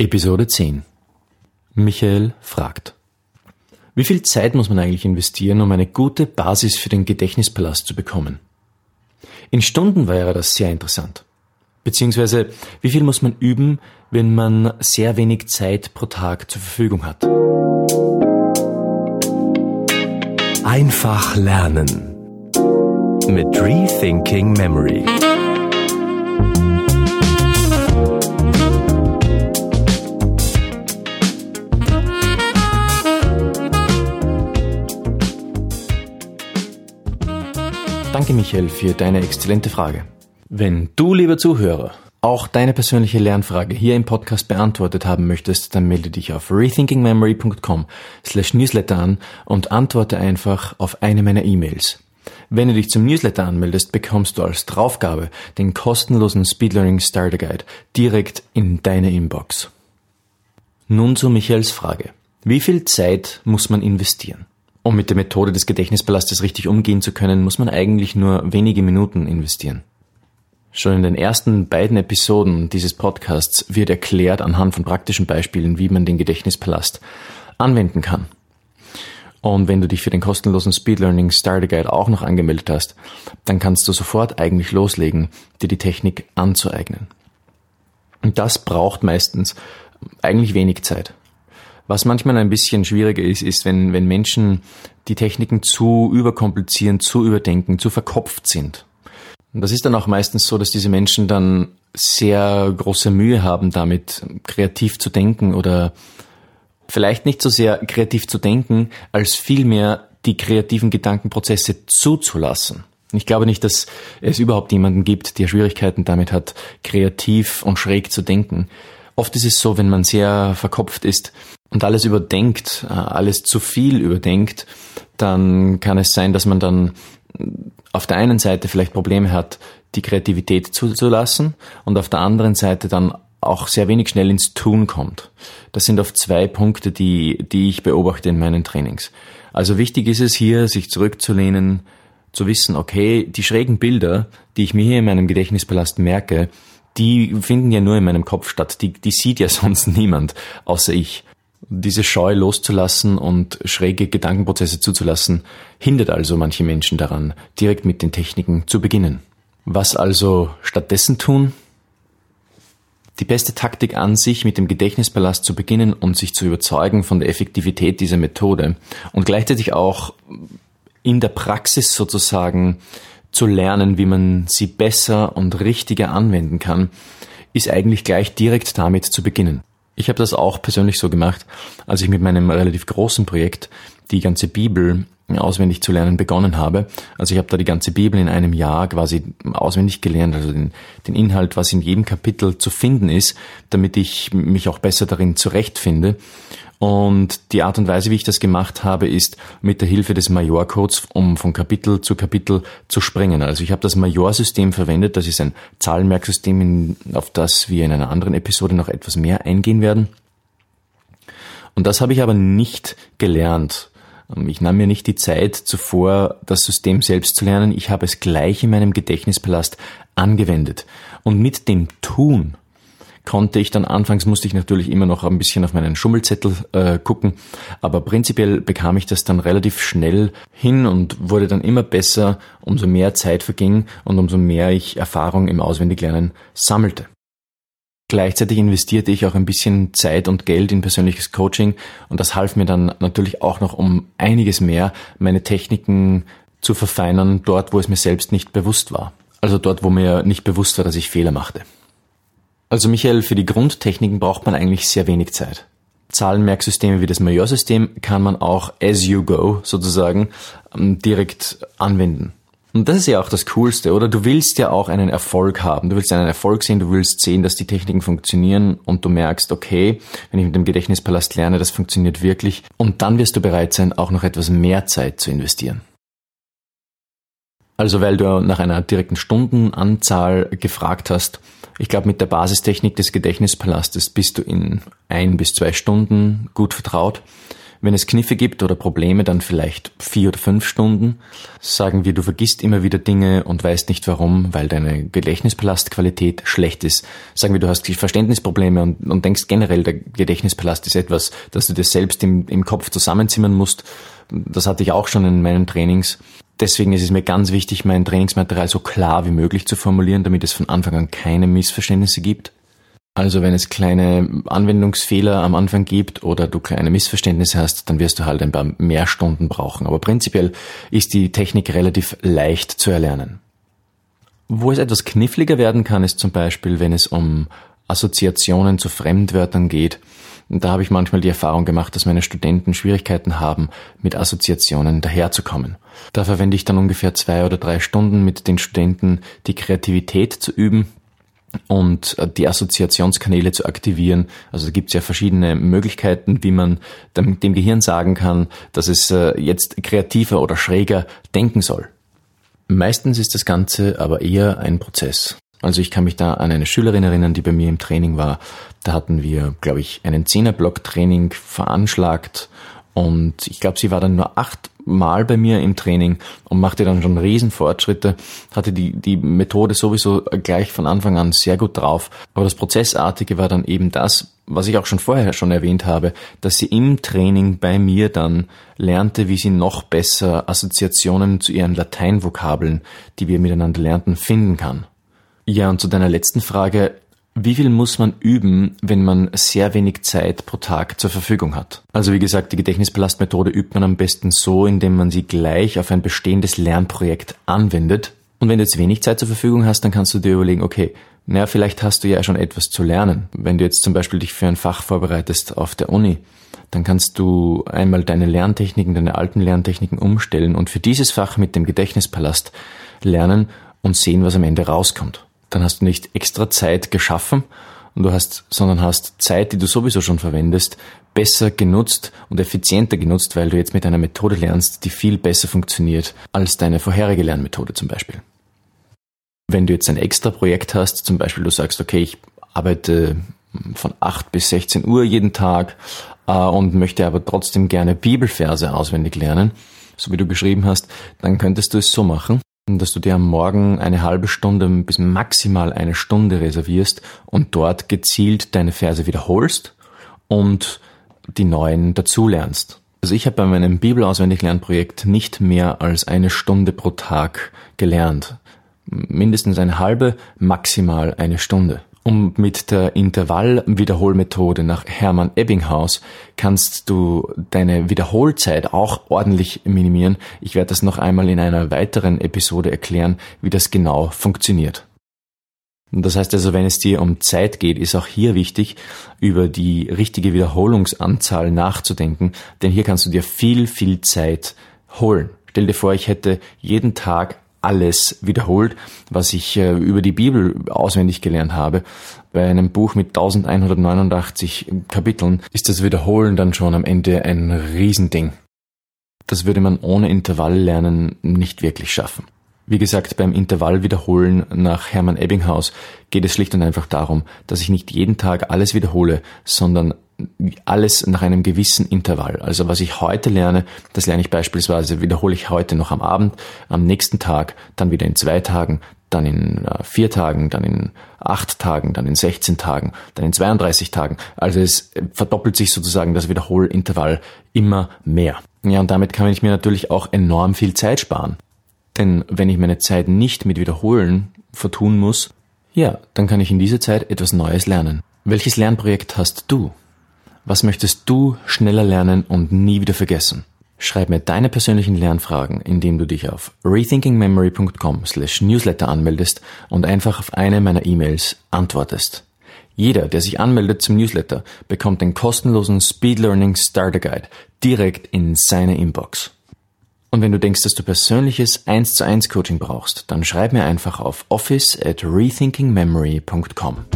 Episode 10 Michael fragt Wie viel Zeit muss man eigentlich investieren, um eine gute Basis für den Gedächtnispalast zu bekommen? In Stunden wäre das sehr interessant. Beziehungsweise, wie viel muss man üben, wenn man sehr wenig Zeit pro Tag zur Verfügung hat? Einfach lernen mit Rethinking Memory. Danke, Michael, für deine exzellente Frage. Wenn du, lieber Zuhörer, auch deine persönliche Lernfrage hier im Podcast beantwortet haben möchtest, dann melde dich auf rethinkingmemory.com slash newsletter an und antworte einfach auf eine meiner E-Mails. Wenn du dich zum Newsletter anmeldest, bekommst du als Draufgabe den kostenlosen Speed Learning Starter Guide direkt in deine Inbox. Nun zu Michaels Frage. Wie viel Zeit muss man investieren? Um mit der Methode des Gedächtnispalastes richtig umgehen zu können, muss man eigentlich nur wenige Minuten investieren. Schon in den ersten beiden Episoden dieses Podcasts wird erklärt anhand von praktischen Beispielen, wie man den Gedächtnispalast anwenden kann. Und wenn du dich für den kostenlosen Speed Learning Starter Guide auch noch angemeldet hast, dann kannst du sofort eigentlich loslegen, dir die Technik anzueignen. Und das braucht meistens eigentlich wenig Zeit. Was manchmal ein bisschen schwieriger ist, ist, wenn, wenn Menschen die Techniken zu überkomplizieren, zu überdenken, zu verkopft sind. Und das ist dann auch meistens so, dass diese Menschen dann sehr große Mühe haben, damit kreativ zu denken oder vielleicht nicht so sehr kreativ zu denken, als vielmehr die kreativen Gedankenprozesse zuzulassen. Ich glaube nicht, dass es überhaupt jemanden gibt, der Schwierigkeiten damit hat, kreativ und schräg zu denken. Oft ist es so, wenn man sehr verkopft ist, und alles überdenkt, äh, alles zu viel überdenkt, dann kann es sein, dass man dann auf der einen Seite vielleicht Probleme hat, die Kreativität zuzulassen und auf der anderen Seite dann auch sehr wenig schnell ins Tun kommt. Das sind oft zwei Punkte, die, die ich beobachte in meinen Trainings. Also wichtig ist es hier, sich zurückzulehnen, zu wissen, okay, die schrägen Bilder, die ich mir hier in meinem Gedächtnispalast merke, die finden ja nur in meinem Kopf statt. Die, die sieht ja sonst niemand, außer ich. Diese Scheu loszulassen und schräge Gedankenprozesse zuzulassen, hindert also manche Menschen daran, direkt mit den Techniken zu beginnen. Was also stattdessen tun? Die beste Taktik an sich, mit dem Gedächtnispalast zu beginnen und sich zu überzeugen von der Effektivität dieser Methode und gleichzeitig auch in der Praxis sozusagen zu lernen, wie man sie besser und richtiger anwenden kann, ist eigentlich gleich direkt damit zu beginnen. Ich habe das auch persönlich so gemacht, als ich mit meinem relativ großen Projekt die ganze Bibel auswendig zu lernen begonnen habe. Also ich habe da die ganze Bibel in einem Jahr quasi auswendig gelernt, also den, den Inhalt, was in jedem Kapitel zu finden ist, damit ich mich auch besser darin zurechtfinde. Und die Art und Weise, wie ich das gemacht habe, ist mit der Hilfe des Major-Codes, um von Kapitel zu Kapitel zu springen. Also ich habe das Major-System verwendet. Das ist ein Zahlenmerksystem, auf das wir in einer anderen Episode noch etwas mehr eingehen werden. Und das habe ich aber nicht gelernt. Ich nahm mir nicht die Zeit zuvor, das System selbst zu lernen. Ich habe es gleich in meinem Gedächtnispalast angewendet. Und mit dem Tun konnte ich dann anfangs musste ich natürlich immer noch ein bisschen auf meinen Schummelzettel äh, gucken, aber prinzipiell bekam ich das dann relativ schnell hin und wurde dann immer besser, umso mehr Zeit verging und umso mehr ich Erfahrung im Auswendiglernen sammelte. Gleichzeitig investierte ich auch ein bisschen Zeit und Geld in persönliches Coaching und das half mir dann natürlich auch noch um einiges mehr, meine Techniken zu verfeinern, dort wo es mir selbst nicht bewusst war. Also dort, wo mir nicht bewusst war, dass ich Fehler machte. Also Michael, für die Grundtechniken braucht man eigentlich sehr wenig Zeit. Zahlenmerksysteme wie das Majorsystem kann man auch as you go sozusagen ähm, direkt anwenden. Und das ist ja auch das Coolste, oder? Du willst ja auch einen Erfolg haben. Du willst einen Erfolg sehen, du willst sehen, dass die Techniken funktionieren und du merkst, okay, wenn ich mit dem Gedächtnispalast lerne, das funktioniert wirklich. Und dann wirst du bereit sein, auch noch etwas mehr Zeit zu investieren. Also weil du nach einer direkten Stundenanzahl gefragt hast, ich glaube, mit der Basistechnik des Gedächtnispalastes bist du in ein bis zwei Stunden gut vertraut. Wenn es Kniffe gibt oder Probleme, dann vielleicht vier oder fünf Stunden. Sagen wir, du vergisst immer wieder Dinge und weißt nicht warum, weil deine Gedächtnispalastqualität schlecht ist. Sagen wir, du hast Verständnisprobleme und, und denkst generell, der Gedächtnispalast ist etwas, das du dir selbst im, im Kopf zusammenzimmern musst. Das hatte ich auch schon in meinen Trainings. Deswegen ist es mir ganz wichtig, mein Trainingsmaterial so klar wie möglich zu formulieren, damit es von Anfang an keine Missverständnisse gibt. Also wenn es kleine Anwendungsfehler am Anfang gibt oder du kleine Missverständnisse hast, dann wirst du halt ein paar mehr Stunden brauchen. Aber prinzipiell ist die Technik relativ leicht zu erlernen. Wo es etwas kniffliger werden kann, ist zum Beispiel, wenn es um Assoziationen zu Fremdwörtern geht. Da habe ich manchmal die Erfahrung gemacht, dass meine Studenten Schwierigkeiten haben, mit Assoziationen daherzukommen. Da verwende ich dann ungefähr zwei oder drei Stunden mit den Studenten, die Kreativität zu üben, und äh, die Assoziationskanäle zu aktivieren. Also da gibt es ja verschiedene Möglichkeiten, wie man dem, dem, Gehirn sagen kann, dass es äh, jetzt kreativer oder schräger denken soll. Meistens ist das Ganze aber eher ein Prozess. Also ich kann mich da an eine Schülerin erinnern, die bei mir im Training war. Da hatten wir, glaube ich, einen Zehnerblock-Training veranschlagt und ich glaube, sie war dann nur acht Mal bei mir im Training und machte dann schon Riesenfortschritte, hatte die, die Methode sowieso gleich von Anfang an sehr gut drauf. Aber das Prozessartige war dann eben das, was ich auch schon vorher schon erwähnt habe, dass sie im Training bei mir dann lernte, wie sie noch besser Assoziationen zu ihren Lateinvokabeln, die wir miteinander lernten, finden kann. Ja, und zu deiner letzten Frage, wie viel muss man üben, wenn man sehr wenig Zeit pro Tag zur Verfügung hat? Also wie gesagt, die Gedächtnispalastmethode übt man am besten so, indem man sie gleich auf ein bestehendes Lernprojekt anwendet. Und wenn du jetzt wenig Zeit zur Verfügung hast, dann kannst du dir überlegen, okay, naja, vielleicht hast du ja schon etwas zu lernen. Wenn du jetzt zum Beispiel dich für ein Fach vorbereitest auf der Uni, dann kannst du einmal deine Lerntechniken, deine alten Lerntechniken umstellen und für dieses Fach mit dem Gedächtnispalast lernen und sehen, was am Ende rauskommt dann hast du nicht extra Zeit geschaffen und du hast, sondern hast Zeit, die du sowieso schon verwendest, besser genutzt und effizienter genutzt, weil du jetzt mit einer Methode lernst, die viel besser funktioniert als deine vorherige Lernmethode zum Beispiel. Wenn du jetzt ein extra Projekt hast, zum Beispiel du sagst, okay, ich arbeite von 8 bis 16 Uhr jeden Tag äh, und möchte aber trotzdem gerne Bibelverse auswendig lernen, so wie du geschrieben hast, dann könntest du es so machen, dass du dir am Morgen eine halbe Stunde bis maximal eine Stunde reservierst und dort gezielt deine Verse wiederholst und die neuen dazulernst. Also ich habe bei meinem Bibelauswendiglernprojekt nicht mehr als eine Stunde pro Tag gelernt. Mindestens eine halbe, maximal eine Stunde. Und mit der Intervallwiederholmethode nach Hermann Ebbinghaus kannst du deine Wiederholzeit auch ordentlich minimieren. Ich werde das noch einmal in einer weiteren Episode erklären, wie das genau funktioniert. Das heißt also, wenn es dir um Zeit geht, ist auch hier wichtig, über die richtige Wiederholungsanzahl nachzudenken, denn hier kannst du dir viel, viel Zeit holen. Stell dir vor, ich hätte jeden Tag alles wiederholt, was ich äh, über die Bibel auswendig gelernt habe. Bei einem Buch mit 1189 Kapiteln ist das Wiederholen dann schon am Ende ein Riesending. Das würde man ohne Intervalllernen nicht wirklich schaffen. Wie gesagt, beim Intervallwiederholen nach Hermann Ebbinghaus geht es schlicht und einfach darum, dass ich nicht jeden Tag alles wiederhole, sondern alles nach einem gewissen Intervall. Also was ich heute lerne, das lerne ich beispielsweise, wiederhole ich heute noch am Abend, am nächsten Tag, dann wieder in zwei Tagen, dann in äh, vier Tagen, dann in acht Tagen, dann in 16 Tagen, dann in 32 Tagen. Also es verdoppelt sich sozusagen das Wiederholintervall immer mehr. Ja, und damit kann ich mir natürlich auch enorm viel Zeit sparen. Denn wenn ich meine Zeit nicht mit Wiederholen vertun muss, ja, dann kann ich in dieser Zeit etwas Neues lernen. Welches Lernprojekt hast du? Was möchtest du schneller lernen und nie wieder vergessen? Schreib mir deine persönlichen Lernfragen, indem du dich auf rethinkingmemory.com slash newsletter anmeldest und einfach auf eine meiner E-Mails antwortest. Jeder, der sich anmeldet zum Newsletter, bekommt den kostenlosen Speed Learning Starter Guide direkt in seine Inbox. Und wenn du denkst, dass du persönliches 1 zu 1 Coaching brauchst, dann schreib mir einfach auf office at rethinkingmemory.com.